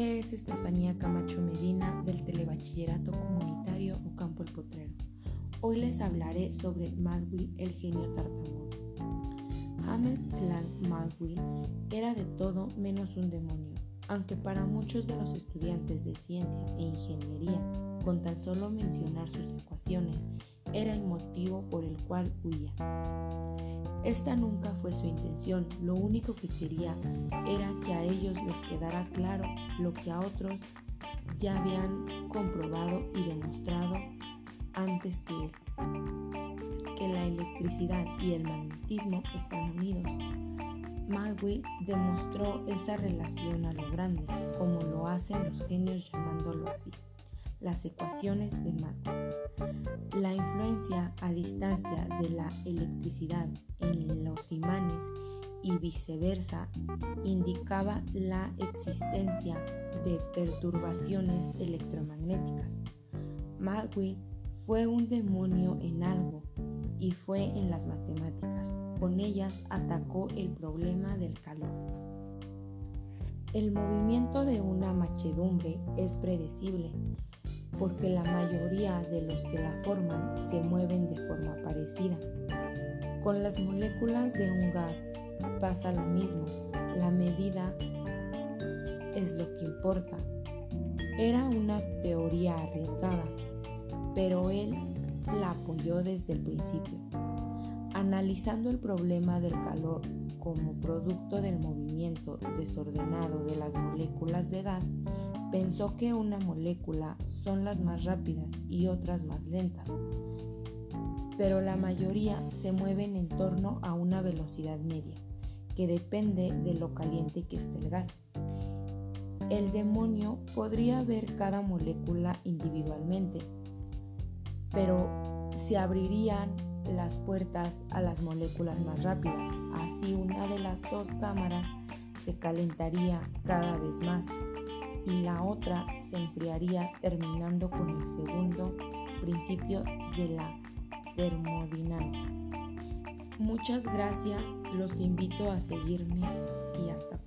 Estefanía Camacho Medina del Telebachillerato Comunitario Ocampo El Potrero. Hoy les hablaré sobre Magwell, el genio tartamudo. James Clan Magwell era de todo menos un demonio, aunque para muchos de los estudiantes de ciencia e ingeniería, con tan solo mencionar sus ecuaciones, era el motivo por el cual huía. Esta nunca fue su intención, lo único que quería era que a ellos les quedara claro lo que a otros ya habían comprobado y demostrado antes que él, que la electricidad y el magnetismo están unidos. Magui demostró esa relación a lo grande, como lo hacen los genios llamándolo así las ecuaciones de Maxwell. La influencia a distancia de la electricidad en los imanes y viceversa indicaba la existencia de perturbaciones electromagnéticas. Maxwell fue un demonio en algo y fue en las matemáticas. Con ellas atacó el problema del calor. El movimiento de una machedumbre es predecible porque la mayoría de los que la forman se mueven de forma parecida. Con las moléculas de un gas pasa lo mismo, la medida es lo que importa. Era una teoría arriesgada, pero él la apoyó desde el principio. Analizando el problema del calor como producto del movimiento desordenado de las moléculas de gas, pensó que una molécula son las más rápidas y otras más lentas, pero la mayoría se mueven en torno a una velocidad media, que depende de lo caliente que esté el gas. El demonio podría ver cada molécula individualmente, pero se abrirían las puertas a las moléculas más rápidas. Así una de las dos cámaras se calentaría cada vez más y la otra se enfriaría terminando con el segundo principio de la termodinámica. Muchas gracias, los invito a seguirme y hasta